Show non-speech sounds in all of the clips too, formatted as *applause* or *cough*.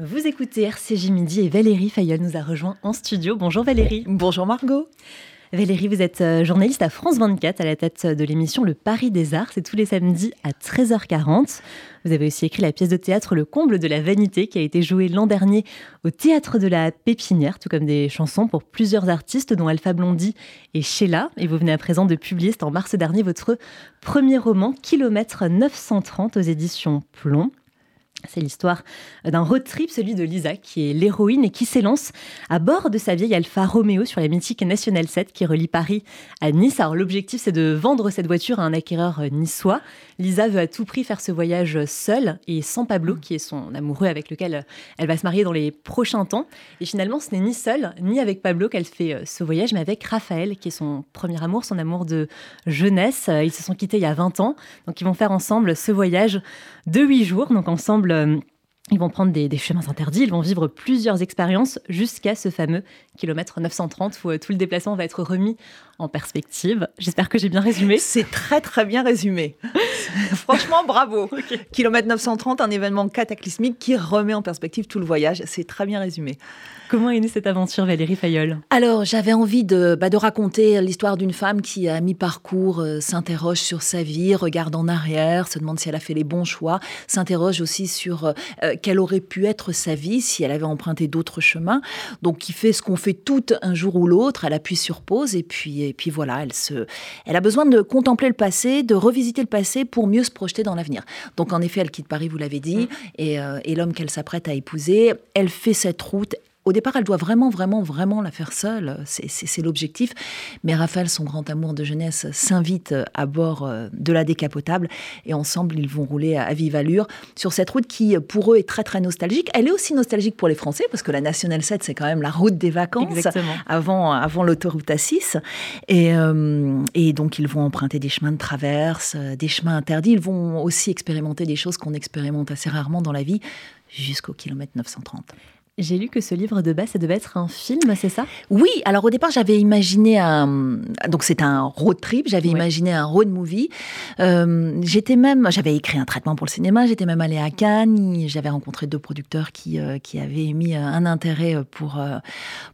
Vous écoutez RCJ Midi et Valérie Fayol nous a rejoint en studio. Bonjour Valérie. Bonjour Margot. Valérie, vous êtes euh, journaliste à France 24 à la tête de l'émission Le Paris des Arts. C'est tous les samedis à 13h40. Vous avez aussi écrit la pièce de théâtre Le comble de la vanité qui a été jouée l'an dernier au théâtre de la Pépinière, tout comme des chansons pour plusieurs artistes dont Alpha Blondie et Sheila. Et vous venez à présent de publier, c'est en mars dernier, votre premier roman Kilomètre 930 aux éditions Plomb. C'est l'histoire d'un road trip, celui de Lisa, qui est l'héroïne et qui s'élance à bord de sa vieille Alfa Romeo sur la mythique National 7 qui relie Paris à Nice. Alors l'objectif, c'est de vendre cette voiture à un acquéreur niçois. Lisa veut à tout prix faire ce voyage seule et sans Pablo, qui est son amoureux avec lequel elle va se marier dans les prochains temps. Et finalement, ce n'est ni seule ni avec Pablo qu'elle fait euh, ce voyage, mais avec Raphaël, qui est son premier amour, son amour de jeunesse. Ils se sont quittés il y a 20 ans, donc ils vont faire ensemble ce voyage de 8 jours, donc ensemble um, ils vont prendre des, chemins interdits, ils vont vivre plusieurs expériences jusqu'à ce fameux kilomètre 930 où euh, tout le déplacement va être remis en perspective. J'espère que j'ai bien résumé. *laughs* C'est très très bien résumé. *laughs* Franchement, bravo. Kilomètre 930, un événement cataclysmique qui remet en perspective tout le voyage. C'est très bien résumé. Comment est née cette aventure, Valérie Fayol? Alors, j'avais envie de, bah, de raconter l'histoire d'une femme qui, à mi-parcours, euh, s'interroge sur sa vie, regarde en arrière, se demande si elle a fait les bons choix, s'interroge aussi sur euh, euh, quelle aurait pu être sa vie si elle avait emprunté d'autres chemins. Donc, qui fait ce qu'on fait toutes un jour ou l'autre, elle appuie sur pause et puis, et puis voilà, elle, se, elle a besoin de contempler le passé, de revisiter le passé pour mieux se projeter dans l'avenir. Donc, en effet, elle quitte Paris, vous l'avez dit, mmh. et, et l'homme qu'elle s'apprête à épouser, elle fait cette route au départ, elle doit vraiment, vraiment, vraiment la faire seule. C'est l'objectif. Mais Raphaël, son grand amour de jeunesse, s'invite à bord euh, de la décapotable. Et ensemble, ils vont rouler à vive allure sur cette route qui, pour eux, est très, très nostalgique. Elle est aussi nostalgique pour les Français, parce que la Nationale 7, c'est quand même la route des vacances avant, avant l'autoroute A6. Et, euh, et donc, ils vont emprunter des chemins de traverse, euh, des chemins interdits. Ils vont aussi expérimenter des choses qu'on expérimente assez rarement dans la vie jusqu'au kilomètre 930. J'ai lu que ce livre de base, ça devait être un film, c'est ça? Oui, alors au départ, j'avais imaginé un. Donc c'est un road trip, j'avais imaginé un road movie. Euh, j'étais même. J'avais écrit un traitement pour le cinéma, j'étais même allée à Cannes, j'avais rencontré deux producteurs qui, euh, qui avaient émis un intérêt pour, euh,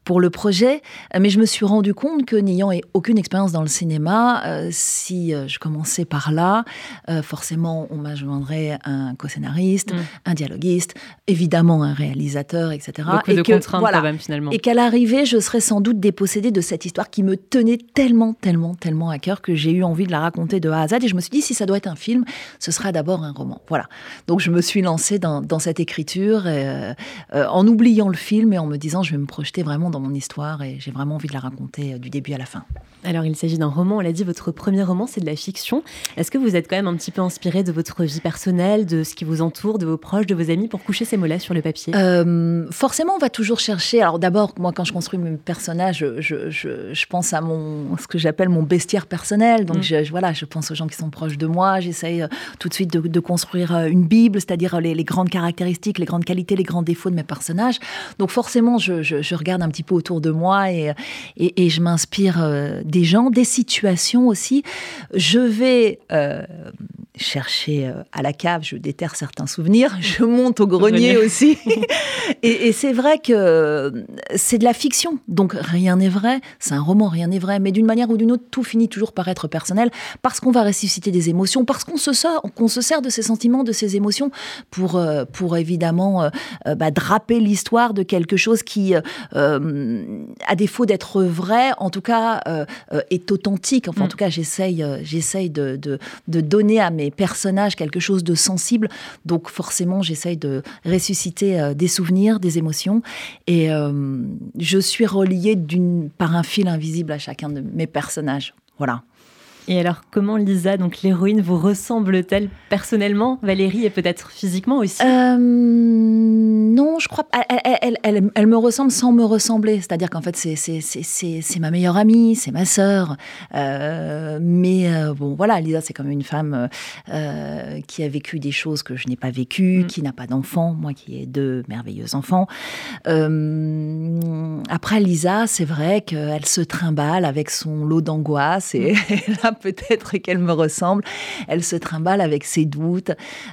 pour le projet. Mais je me suis rendu compte que n'ayant aucune expérience dans le cinéma, si je commençais par là, forcément, on m'ajoindrait un co-scénariste, mm. un dialoguiste, évidemment un réalisateur, etc. Beaucoup et de que, contraintes quand même finalement. Et qu'à l'arrivée, je serais sans doute dépossédée de cette histoire qui me tenait tellement, tellement, tellement à cœur que j'ai eu envie de la raconter de A à Z. Et je me suis dit, si ça doit être un film, ce sera d'abord un roman. Voilà. Donc je me suis lancée dans, dans cette écriture euh, euh, en oubliant le film et en me disant, je vais me projeter vraiment dans mon histoire et j'ai vraiment envie de la raconter euh, du début à la fin. Alors il s'agit d'un roman, on l'a dit, votre premier roman, c'est de la fiction. Est-ce que vous êtes quand même un petit peu inspiré de votre vie personnelle, de ce qui vous entoure, de vos proches, de vos amis pour coucher ces mots-là sur le papier? Forcément, on va toujours chercher. Alors d'abord, moi, quand je construis mes personnages, je, pense à mon ce que j'appelle mon bestiaire personnel. Donc mm. voilà, je pense aux gens qui sont proches de moi. J'essaye euh, tout de suite de, construire euh, une bible, c'est-à-dire les, grandes caractéristiques, les grandes qualités, les grands défauts de mes personnages. Donc forcément, je, regarde un petit peu autour de moi et, et, je m'inspire euh, des gens, des situations aussi. Je vais chercher à la cave, je déterre certains souvenirs. Je monte au grenier aussi. *laughs* et, et, c'est vrai que c'est de la fiction, donc rien n'est vrai. C'est un roman, rien n'est vrai. Mais d'une manière ou d'une autre, tout finit toujours par être personnel parce qu'on va ressusciter des émotions, parce qu'on se, qu'on se sert de ces sentiments, de ces émotions pour, euh, pour évidemment euh, euh, bah, draper l'histoire de quelque chose qui, à défaut d'être vrai, en tout cas, est authentique. Enfin, en mm. tout cas, j'essaye, j'essaye de, de, de donner à mes personnages quelque chose de sensible. Donc, forcément, j'essaye de ressusciter des souvenirs, des émotions. Et euh, je suis reliée par un fil invisible à chacun de mes personnages. Voilà. Et alors, comment Lisa, donc l'héroïne, vous ressemble-t-elle personnellement, Valérie, et peut-être physiquement aussi? Euh, Non, je crois pas. Elle, elle, elle, me ressemble sans me ressembler. C'est-à-dire qu'en fait, c'est ma meilleure amie, c'est ma sœur. Euh, mais euh, bon, voilà, Lisa, c'est comme une femme qui a vécu des choses que je n'ai pas vécues, mm. qui n'a pas d'enfants, moi qui ai deux merveilleux enfants. Après, Lisa, c'est vrai qu'elle se trimballe avec son lot d'angoisse et mm. *laughs* peut-être qu'elle me ressemble. Elle se trimballe avec ses doutes.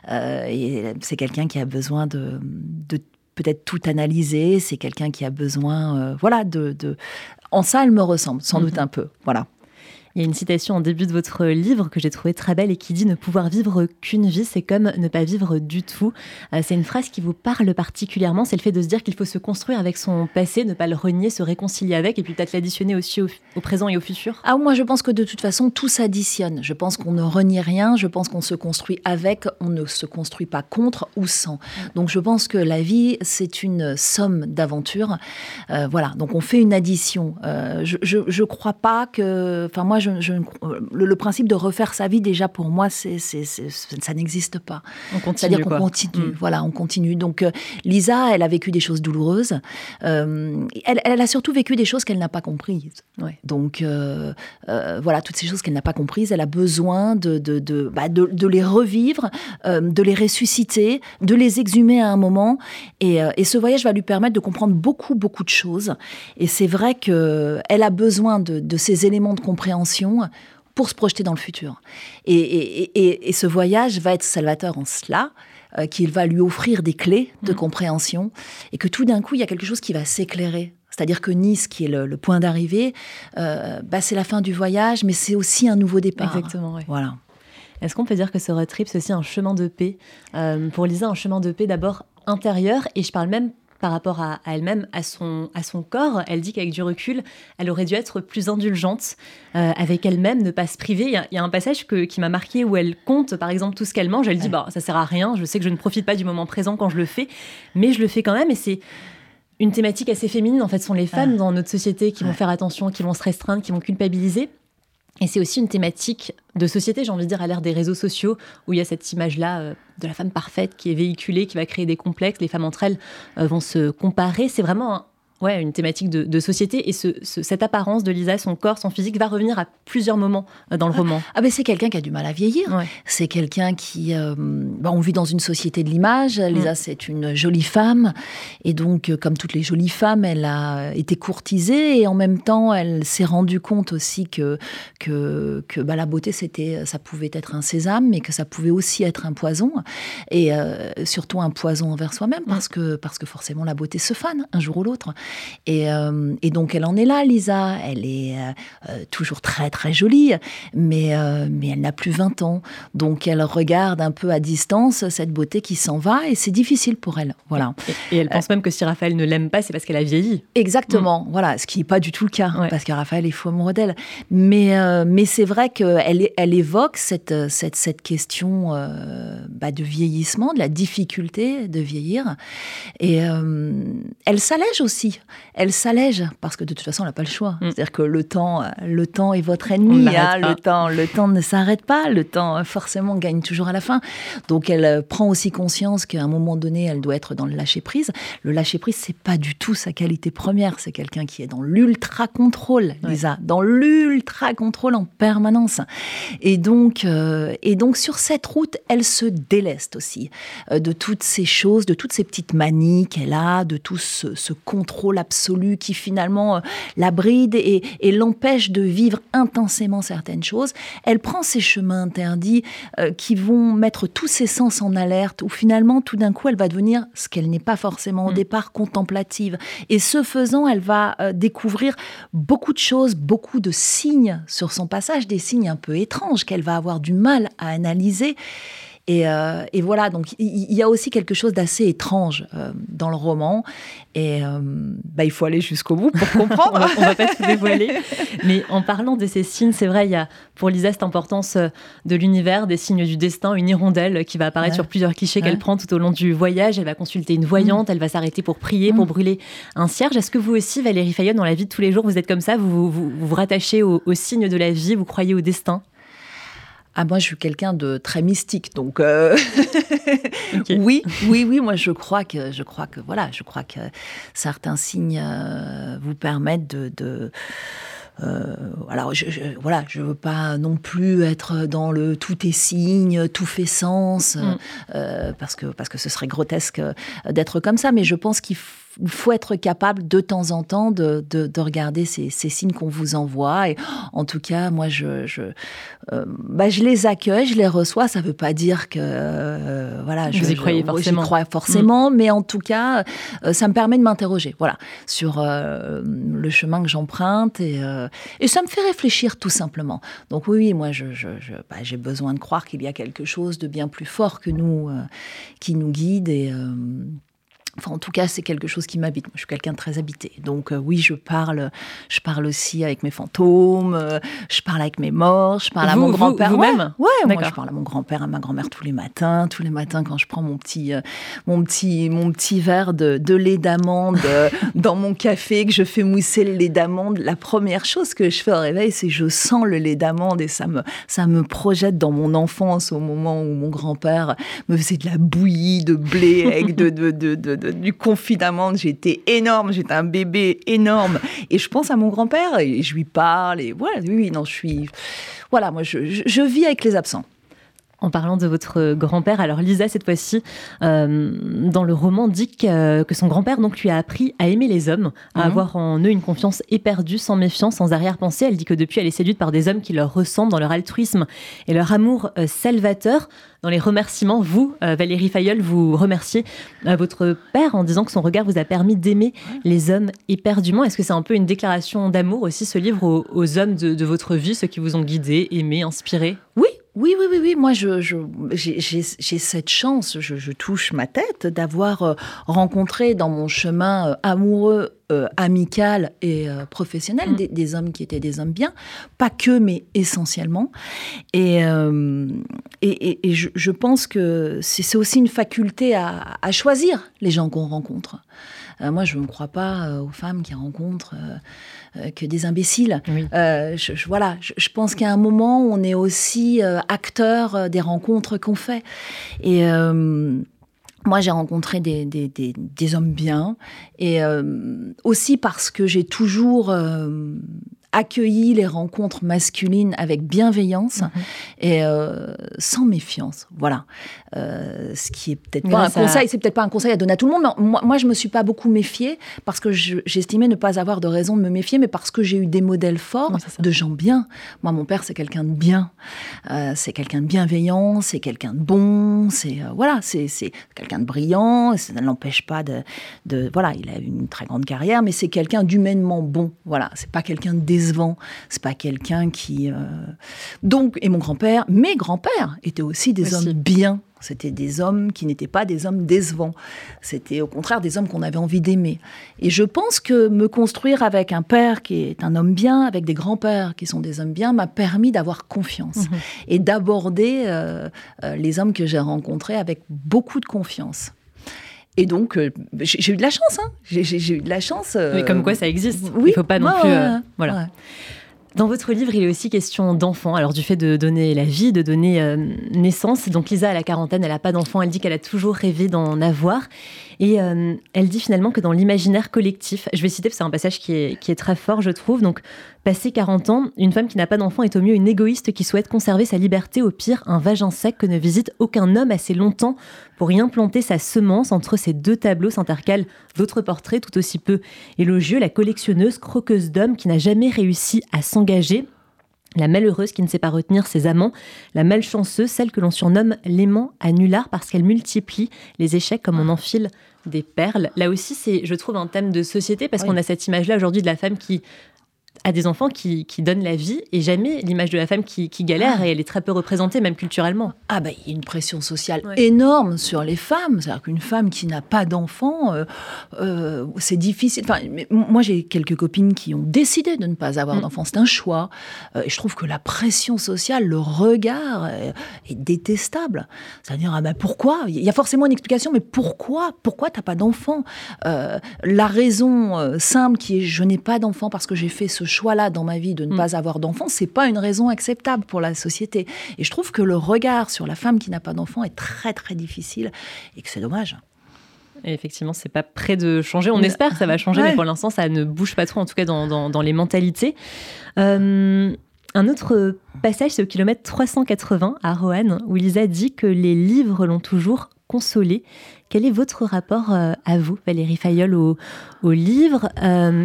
Euh, et c'est quelqu'un qui a besoin de, peut-être tout analyser. C'est quelqu'un qui a besoin, voilà, de, de, En ça, elle me ressemble, sans doute mhm. un peu. Voilà. Il y a une citation en début de votre livre que j'ai trouvée très belle et qui dit Ne pouvoir vivre qu'une vie, c'est comme ne pas vivre du tout. Euh, c'est une phrase qui vous parle particulièrement. C'est le fait de se dire qu'il faut se construire avec son passé, ne pas le renier, se réconcilier avec et puis peut-être l'additionner aussi au, présent et au futur. Ah, moi, je pense que de toute façon, tout s'additionne. Je pense qu'on ne renie rien. Je pense qu'on se construit avec. On ne se construit pas contre ou sans. Donc, je pense que la vie, c'est une somme d'aventures. Euh, voilà. Donc, on fait une addition. Euh, je ne crois pas que. Enfin, moi, je le, principe de refaire sa vie, déjà pour moi, c'est, ça n'existe pas. C'est-à-dire qu'on continue. Mm. Voilà, on continue. Donc, euh, Lisa, elle a vécu des choses douloureuses. Euh, elle, a surtout vécu des choses qu'elle n'a pas comprises. Donc, euh, voilà, toutes ces choses qu'elle n'a pas comprises, elle a besoin de, de, bah, les revivre, de les ressusciter, de les exhumer à un moment. Et, et, ce voyage va lui permettre de comprendre beaucoup, beaucoup de choses. Et c'est vrai qu'elle a besoin de ces éléments de compréhension pour se projeter dans le futur. Et, ce voyage va être salvateur en cela, euh, qu'il va lui offrir des clés de mm. compréhension, et que tout d'un coup, il y a quelque chose qui va s'éclairer. C'est-à-dire que Nice, qui est le, point d'arrivée, euh, bah, c'est la fin du voyage, mais c'est aussi un nouveau départ. Exactement, oui. Voilà. Est-ce qu'on peut dire que ce road trip, c'est aussi un chemin de paix? Euh, Pour Lisa, un chemin de paix d'abord intérieur, et je parle même par rapport à, elle-même, à son, à son corps. Elle dit qu'avec du recul, elle aurait dû être plus indulgente euh, avec elle-même, ne pas se priver. Il y, a, un passage que, qui m'a marqué où elle compte, par exemple, tout ce qu'elle mange. Elle dit, bah, ça sert à rien, je sais que je ne profite pas du moment présent quand je le fais, mais je le fais quand même. Et c'est une thématique assez féminine, en fait, ce sont les femmes dans notre société qui vont faire attention, qui vont se restreindre, qui vont culpabiliser. Et c'est aussi une thématique de société, j'ai envie de dire, à l'ère des réseaux sociaux, où il y a cette image-là euh, de la femme parfaite qui est véhiculée, qui va créer des complexes. Les femmes entre elles euh, vont se comparer. C'est vraiment ouais, une thématique de, société. Et ce, cette apparence de Lisa, son corps, son physique, va revenir à plusieurs moments euh, dans le roman. Ah, ben c'est quelqu'un qui a du mal à vieillir. C'est quelqu'un qui. Euh, bah, on vit dans une société de l'image. Lisa, c'est une jolie femme. Et donc, euh, comme toutes les jolies femmes, elle a été courtisée. Et en même temps, elle s'est rendue compte aussi que, que, que bah, la beauté, c'était, ça pouvait être un sésame, mais que ça pouvait aussi être un poison. Et surtout un poison envers soi-même, parce, que, parce que forcément, la beauté se fane un jour ou l'autre. Euh, et, donc elle en est là, Lisa. Elle est euh, euh, toujours très très jolie, mais, mais elle n'a plus 20 ans. Donc elle regarde un peu à distance cette beauté qui s'en va et c'est difficile pour elle. Voilà. Et, elle pense même que si Raphaël ne l'aime pas, c'est parce qu'elle a vieilli. Exactement. Mm. Voilà, ce qui n'est pas du tout le cas, parce que Raphaël est fou amoureux d'elle. Mais, mais c'est vrai qu'elle elle évoque cette, cette, cette question bah, de vieillissement, de la difficulté de vieillir. Et elle s'allège aussi elle s'allège parce que de toute façon, on n'a pas le choix. Mm. C'est-à-dire que le temps, le temps est votre ennemi. Hein. le temps, le temps ne s'arrête pas. Le temps, forcément, gagne toujours à la fin. Donc, elle euh, prend aussi conscience qu'à un moment donné, elle doit être dans le lâcher prise. Le lâcher prise, c'est pas du tout sa qualité première. C'est quelqu'un qui est dans l'ultra contrôle, Lisa, dans l'ultra contrôle en permanence. Et donc, euh, et donc, sur cette route, elle se déleste aussi euh, de toutes ces choses, de toutes ces petites manies qu'elle a, de tout ce, ce contrôle absolu qui finalement euh, la bride et, l'empêche de vivre intensément certaines choses. Elle prend ces chemins interdits euh, qui vont mettre tous ses sens en alerte, où finalement tout d'un coup elle va devenir ce qu'elle n'est pas forcément au mm. départ, contemplative. Et ce faisant, elle va euh, découvrir beaucoup de choses, beaucoup de signes sur son passage, des signes un peu étranges qu'elle va avoir du mal à analyser. Euh, et, voilà, donc il y, a aussi quelque chose d'assez étrange euh, dans le roman. Et euh, bah, il faut aller jusqu'au bout pour *laughs* comprendre. on, va, va pas tout dévoiler. Mais en parlant de ces signes, c'est vrai, il y a pour Lisa cette importance de l'univers, des signes du destin, une hirondelle qui va apparaître sur plusieurs clichés qu'elle prend tout au long du voyage. Elle va consulter une voyante, mm. elle va s'arrêter pour prier, pour mm. brûler un cierge. Est-ce que vous aussi, Valérie Fayon, dans la vie de tous les jours, vous êtes comme ça vous vous, vous, rattachez aux signes de la vie, vous croyez au destin? Ah, moi, je suis quelqu'un de très mystique, donc euh, *laughs* oui, oui, oui. Moi, je crois que, je crois que, voilà, je crois que certains signes euh, vous permettent de, euh, alors, je, je, voilà, je veux pas non plus être dans le tout est signe, tout fait sens, mm. parce que parce que ce serait grotesque d'être comme ça. Mais je pense qu'il faut être capable de temps en temps de, regarder ces, signes qu'on vous envoie. Et en tout cas, moi, je, je, euh, bah, je les accueille, je les reçois. Ça ne veut pas dire que euh, voilà, je, y croyez forcément. crois forcément, mm. mais en tout cas, euh, ça me permet de m'interroger, voilà, sur le chemin que j'emprunte et, et ça me fait réfléchir tout simplement. Donc oui, moi, je, bah, j'ai besoin de croire qu'il y a quelque chose de bien plus fort que nous qui nous guide et Enfin, en tout cas, c'est quelque chose qui m'habite. Moi, je suis quelqu'un de très habité. Donc, euh, oui, je parle, je parle aussi avec mes fantômes, euh, je parle avec mes morts, je parle à mon grand-père. Vous-même Ouais, moi, je parle à mon grand-père, à ma grand-mère tous les matins. Tous les matins, quand je prends mon petit, euh, mon petit, mon petit verre de, de lait d'amande dans mon café, que je fais mousser le lait d'amande, la première chose que je fais au réveil, c'est je sens le lait d'amande et ça me, ça me projette dans mon enfance au moment où mon grand-père me faisait de la bouillie de blé avec de, de, de, de du confit d'amande. J'étais énorme, j'étais un bébé énorme. Et je pense à mon grand-père et je lui parle. Et voilà, oui, non, je suis. Voilà, moi, je vis avec les absents. En parlant de votre grand-père, alors Lisa, cette fois-ci, euh, dans le roman, dit que, son grand-père donc lui a appris à aimer les hommes, à mhm. avoir en eux une confiance éperdue, sans méfiance, sans arrière-pensée. Elle dit que depuis, elle est séduite par des hommes qui leur ressemblent dans leur altruisme et leur amour euh, salvateur. Dans les remerciements, vous, euh, Valérie Fayeul, vous remerciez votre père en disant que son regard vous a permis d'aimer les hommes éperdument. Est-ce que c'est un peu une déclaration d'amour aussi, ce livre, aux, hommes de, de votre vie, ceux qui vous ont guidé, aimé, inspiré Oui, oui, oui, oui, oui. Moi, je, j'ai, cette chance, je, touche ma tête, d'avoir euh, rencontré dans mon chemin euh, amoureux, euh, amical et professionnel mm. des, hommes qui étaient des hommes bien, pas que, mais essentiellement. Et, et, je, pense que c'est, aussi une faculté à, à choisir les gens qu'on rencontre. moi, je ne crois pas aux femmes qui rencontrent euh, que des imbéciles. Euh, je, voilà, je, pense qu'à un moment, on est aussi euh, acteur des rencontres qu'on fait. Et moi, j'ai rencontré des, hommes bien, et aussi parce que j'ai toujours accueilli les rencontres masculines avec bienveillance mhm. et euh, sans méfiance. Voilà. Euh, ce qui est peut-être pas un conseil, c'est peut-être pas un conseil à donner à tout le monde. Mais moi, moi je me suis pas beaucoup méfiée parce que j'estimais ne pas avoir de raison de me méfier, mais parce que j'ai eu des modèles forts de gens bien. Moi, mon père, c'est quelqu'un de bien. Euh, c'est quelqu'un de bienveillant, c'est quelqu'un de bon, c'est voilà, c'est quelqu'un de brillant. Ça ne l'empêche pas de, de, voilà, il a une très grande carrière, mais c'est quelqu'un d'humainement bon. Voilà, c'est pas quelqu'un de décevant. C'est pas quelqu'un qui. Euh, donc, et mon grand-père, mes grands-pères étaient aussi des hommes bien. C'était des hommes qui n'étaient pas des hommes décevants. C'était au contraire des hommes qu'on avait envie d'aimer. Et je pense que me construire avec un père qui est un homme bien, avec des grands-pères qui sont des hommes bien, m'a permis d'avoir confiance mhm. et d'aborder euh, euh, les hommes que j'ai rencontrés avec beaucoup de confiance. Et donc, euh, j'ai eu de la chance. Hein. J'ai eu de la chance. Euh, Mais comme quoi, ça existe. Oui. Il ne faut pas non plus. Euh, voilà. Dans votre livre, il est aussi question d'enfants. Alors, du fait de donner la vie, de donner naissance. Donc, Lisa, à la quarantaine, elle n'a pas d'enfant. Elle dit qu'elle a toujours rêvé d'en avoir. Et euh, elle dit finalement que dans l'imaginaire collectif, je vais citer, c'est un passage qui est, qui est très fort, je trouve. Donc, passé 40 ans, une femme qui n'a pas d'enfant est au mieux une égoïste qui souhaite conserver sa liberté, au pire, un vagin sec que ne visite aucun homme assez longtemps pour y implanter sa semence. Entre ces deux tableaux s'intercalent d'autres portraits tout aussi peu élogieux. La collectionneuse croqueuse d'hommes qui n'a jamais réussi à s'engager la malheureuse qui ne sait pas retenir ses amants, la malchanceuse, celle que l'on surnomme l'aimant à nulard parce qu'elle multiplie les échecs comme on enfile des perles. Là aussi, c'est, je trouve, un thème de société parce qu'on a cette image-là aujourd'hui de la femme qui à des enfants qui, qui, donnent la vie et jamais l'image de la femme qui, qui galère ah. et elle est très peu représentée même culturellement. Ah ben il y a une pression sociale énorme sur les femmes, c'est-à-dire qu'une femme qui n'a pas d'enfant, euh, euh, c'est difficile. Enfin, moi j'ai quelques copines qui ont décidé de ne pas avoir mm. d'enfant, c'est un choix. Euh, et je trouve que la pression sociale, le regard est, détestable. C'est-à-dire ah ben pourquoi? Il y a forcément une explication, mais pourquoi? Pourquoi t'as pas d'enfant La raison simple qui est je n'ai pas d'enfant parce que j'ai fait ce choix-là dans ma vie de ne mm. pas avoir d'enfant, c'est pas une raison acceptable pour la société. Et je trouve que le regard sur la femme qui n'a pas d'enfant est très très difficile et que c'est dommage. Et effectivement, c'est pas prêt de changer. On espère que ça va changer, mais pour l'instant, ça ne bouge pas trop, en tout cas dans, dans, les mentalités. Euh, un autre passage, c'est au kilomètre 380 à Roanne, où Lisa dit que les livres l'ont toujours consolée Quel est votre rapport à vous, Valérie Fayol, au, au livre?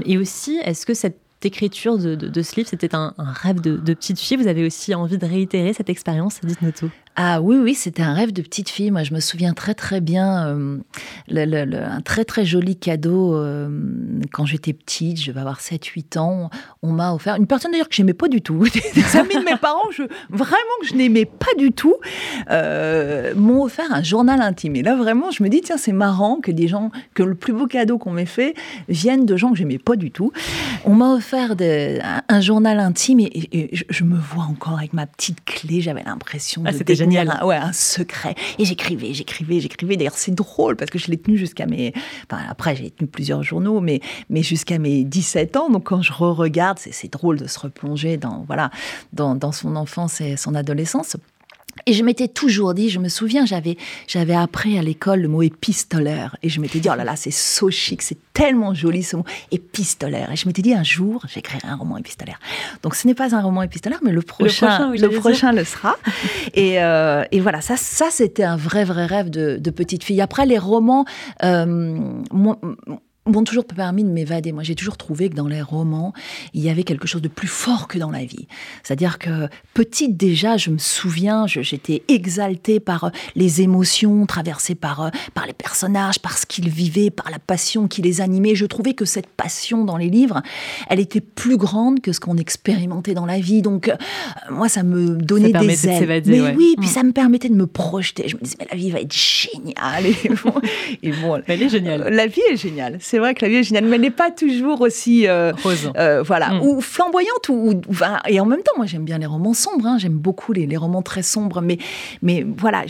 Et aussi, est-ce que cette écriture de, ce livre, c'était un, rêve de, de, petite fille Vous avez aussi envie de réitérer cette expérience? Dites-nous tout. Ah oui, oui, c'était un rêve de petite fille. Moi, je me souviens très très bien euh, un très très joli cadeau euh, quand j'étais petite, je vais avoir 7-8 ans. On m'a offert une personne d'ailleurs que j'aimais pas du tout. *laughs* Des amis de mes parents, je, vraiment que je n'aimais pas du tout, euh, m'ont offert un journal intime. Et là, vraiment, je me dis, tiens, c'est marrant que des gens, que le plus beau cadeau qu'on m'ait fait vienne de gens que j'aimais pas du tout. On m'a offert un, journal intime et, je, me vois encore avec ma petite clé. J'avais l'impression ah, de génial. Un, ouais, un secret. Et j'écrivais, j'écrivais, j'écrivais. D'ailleurs, c'est drôle parce que je l'ai tenu jusqu'à mes. Enfin, après, j'ai tenu plusieurs journaux, mais, mais jusqu'à mes 17 ans. Donc, quand je re-regarde, c'est drôle de se replonger dans, voilà, dans, dans son enfance et son adolescence. Et je m'étais toujours dit, je me souviens, j'avais, j'avais appris à l'école le mot épistolaire. Et je m'étais dit, oh là là, c'est so chic, c'est tellement joli ce mot, épistolaire. Et je m'étais dit, un jour, j'écrirai un roman épistolaire. Donc ce n'est pas un roman épistolaire, mais le prochain, le prochain, le, sera. *laughs* et, euh, et, voilà, ça, ça c'était un vrai, vrai rêve de, de, petite fille. Après, les romans, euh, m'ont toujours permis de m'évader. Moi, j'ai toujours trouvé que dans les romans, il y avait quelque chose de plus fort que dans la vie. C'est-à-dire que petite déjà, je me souviens, j'étais exaltée par euh, les émotions traversées par, euh, par les personnages, par ce qu'ils vivaient, par la passion qui les animait. Je trouvais que cette passion dans les livres, elle était plus grande que ce qu'on expérimentait dans la vie. Donc, euh, moi, ça me donnait des ailes. mais oui, puis mm. ça me permettait de me projeter. Je me disais, mais la vie va être géniale. Et bon, elle est géniale. La vie est géniale c'est vrai que la vie est géniale, mais elle n'est pas toujours aussi euh, euh voilà, mm. ou flamboyante, ou, et en même temps, moi j'aime bien les romans sombres, hein. j'aime beaucoup les, romans très sombres, mais, mais voilà,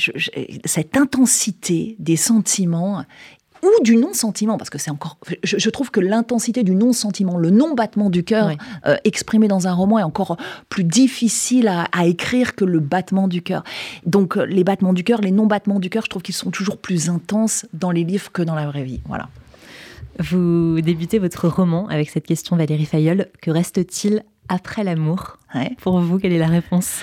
cette intensité des sentiments ou du non-sentiment, parce que c'est encore. Je, trouve que l'intensité du non-sentiment, le non-battement du cœur euh, exprimé dans un roman est encore plus difficile à, à écrire que le battement du cœur. Donc euh, les battements du cœur, les non-battements du cœur, je trouve qu'ils sont toujours plus intenses dans les livres que dans la vraie vie. Voilà. Vous débutez votre roman avec cette question, Valérie Fayol. Que reste-t-il après l'amour Pour vous, quelle est la réponse?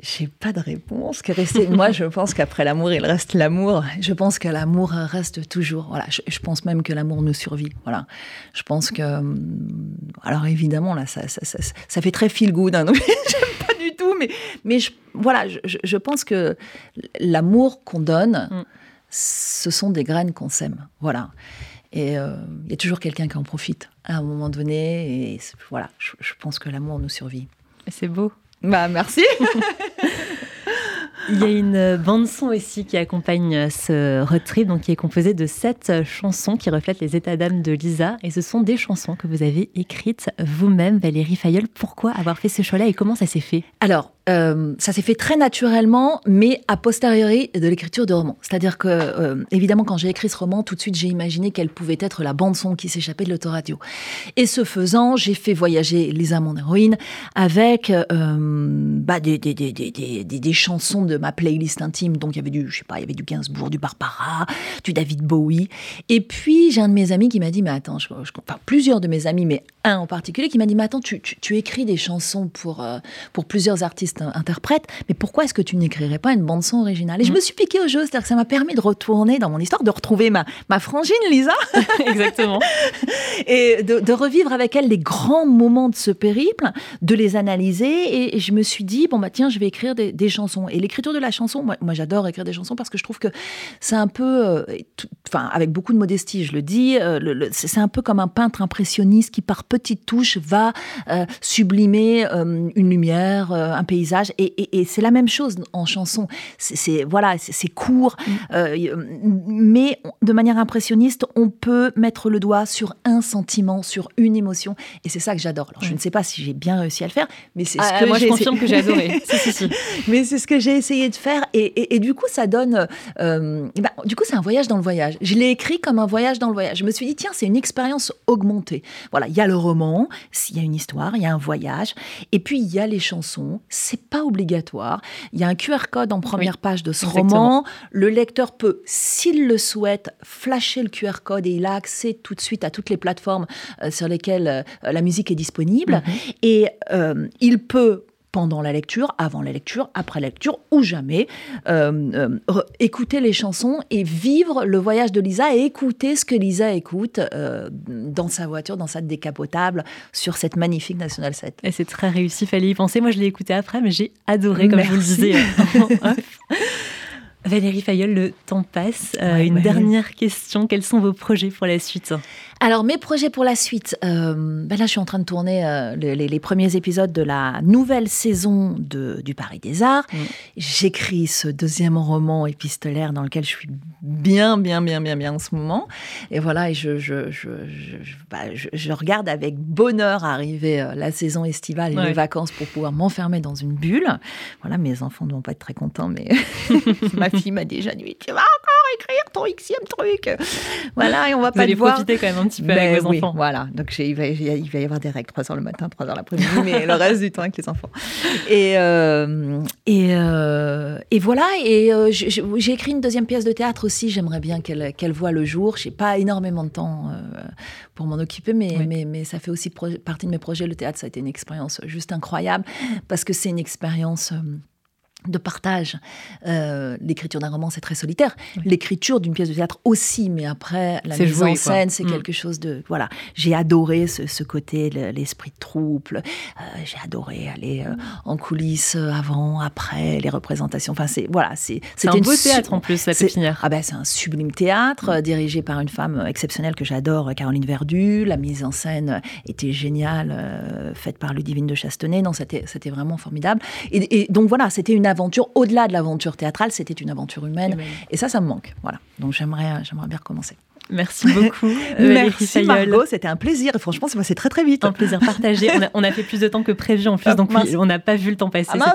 J'ai pas de réponse. Moi, je pense qu'après l'amour, il reste l'amour. Je pense que l'amour reste toujours. Voilà. Je, pense même que l'amour nous survit. Voilà. Je pense que. Hum, alors évidemment, là, ça, ça, fait très feel good. Hein, *laughs* j'aime pas du tout. Mais, mais voilà, je, pense que l'amour qu'on donne, mm. ce sont des graines qu'on sème. Voilà. Et euh, il y a toujours quelqu'un qui en profite à un moment donné. Et voilà, je, je pense que l'amour nous survit. C'est beau. Bah merci. *laughs* Il y a une bande son aussi qui accompagne ce road trip, donc qui est composée de sept chansons qui reflètent les états d'âme de Lisa. Et ce sont des chansons que vous avez écrites vous-même, Valérie Fayol. Pourquoi avoir fait ce choix-là et comment ça s'est fait? Alors, euh, ça s'est fait très naturellement, mais a posteriori de l'écriture de roman. C'est-à-dire que, euh, évidemment, quand j'ai écrit ce roman, tout de suite, j'ai imaginé quelle pouvait être la bande-son qui s'échappait de l'autoradio. Et ce faisant, j'ai fait voyager Lisa, mon héroïne, avec euh, bah, des, des, des, des, chansons de ma playlist intime. Donc, il y avait du, je sais pas, il y avait du Gainsbourg, du Barbara, du David Bowie. Et puis, j'ai un de mes amis qui m'a dit, mais attends, enfin, plusieurs de mes amis, mais un en particulier, qui m'a dit, mais attends, tu, tu, tu écris des chansons pour, pour plusieurs artistes interprète, mais pourquoi est-ce que tu n'écrirais pas une bande-son originale? Et je mm. me suis piqué au jeu, c'est-à-dire que ça m'a permis de retourner dans mon histoire, de retrouver ma, ma frangine Lisa. *laughs* *laughs* Exactement. et de, revivre avec elle les grands moments de ce périple, de les analyser. Et, je me suis dit, bon, bah tiens, je vais écrire des, chansons. Et l'écriture de la chanson, moi, moi j'adore écrire des chansons parce que je trouve que c'est un peu, euh, enfin, avec beaucoup de modestie, je le dis, euh, c'est un peu comme un peintre impressionniste qui, par petites touches, va euh, sublimer une lumière, un paysage et, c'est la même chose en chanson. C'est voilà, c'est court, mm. euh, mais de manière impressionniste, on peut mettre le doigt sur un sentiment, sur une émotion, et c'est ça que j'adore. Alors je ne sais pas si j'ai bien réussi à le faire, mais c'est ce ah, que moi je confirme que j'ai adoré. *laughs* Mais c'est ce que j'ai essayé de faire, et, du coup ça donne, euh, bah, du coup c'est un voyage dans le voyage. Je l'ai écrit comme un voyage dans le voyage. Je me suis dit tiens c'est une expérience augmentée. Voilà, il y a le roman, il y a une histoire, il y a un voyage, et puis il y a les chansons. C'est pas obligatoire. Il y a un QR code en première page de ce roman. Le lecteur peut, s'il le souhaite, flasher le QR code et il a accès tout de suite à toutes les plateformes euh, sur lesquelles euh, la musique est disponible. Mhm. Et euh, il peut pendant la lecture, avant la lecture, après la lecture ou jamais. Euh, euh, écouter les chansons et vivre le voyage de Lisa et écouter ce que Lisa écoute euh, dans sa voiture, dans sa décapotable, sur cette magnifique National 7. Et c'est très réussi, fallait y penser. Moi, je l'ai écouté après, mais j'ai adoré, comme je vous le disais. *laughs* Valérie Fayol, le temps passe. une dernière question. Quels sont vos projets pour la suite alors, mes projets pour la suite. Euh, ben là, je suis en train de tourner euh, les, premiers épisodes de la nouvelle saison de, du Paris des Arts. Mm. J'écris ce deuxième roman épistolaire dans lequel je suis bien, bien, bien, bien, bien en ce moment. Et voilà, et je, je, je, bah, je regarde avec bonheur arriver euh, la saison estivale et les vacances pour pouvoir m'enfermer dans une bulle. Voilà, mes enfants ne vont pas être très contents, mais *laughs* *laughs* ma fille m'a déjà dit Tu vas encore écrire ton xème truc Voilà, et on va pas Vous voir. profiter quand même petit peu avec ben vos enfants. Voilà, donc il va, il va y avoir des règles 3 heures le matin, 3 heures l'après-midi, mais le reste du temps avec les enfants. Et, euh, et, euh, et, voilà, et euh, j'ai écrit une deuxième pièce de théâtre aussi, j'aimerais bien qu'elle qu'elle voit le jour. Je n'ai pas énormément de temps pour m'en occuper, mais, mais, mais, ça fait aussi partie de mes projets. Le théâtre, ça a été une expérience juste incroyable, parce que c'est une expérience de partage. Euh, l'écriture d'un roman, c'est très solitaire. L'écriture d'une pièce de théâtre aussi, mais après, la mise en scène, c'est mm. quelque chose de... Voilà, j'ai adoré ce, côté, l'esprit de troupe. Euh, j'ai adoré aller euh, en coulisses avant, après, les représentations. Enfin, c'est... Voilà, c'est... C'est un beau théâtre en plus, la pépinière. Ah ben, c'est un sublime théâtre, dirigé par une femme exceptionnelle que j'adore, Caroline Verdu. La mise en scène était géniale, faite par Ludivine de Chastenay. Non, c'était, c'était vraiment formidable. Et, et donc voilà, c'était une aventure, au-delà de l'aventure théâtrale, c'était une aventure humaine. Et ça, ça me manque. Voilà. Donc j'aimerais, j'aimerais bien recommencer. Merci beaucoup. *laughs* Merci Margot, c'était un plaisir. Et franchement, c'est passé très très vite. Un plaisir partagé. On a, fait plus de temps que prévu en plus, ah, donc on n'a pas vu le temps passer. Ah,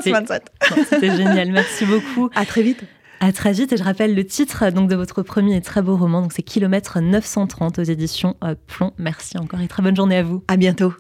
c'était génial. Merci beaucoup. À très vite. À très vite. Et je rappelle le titre donc de votre premier et très beau roman. Donc c'est Kilomètre 930 aux éditions euh, Plomb. Merci encore et très bonne journée à vous. À bientôt.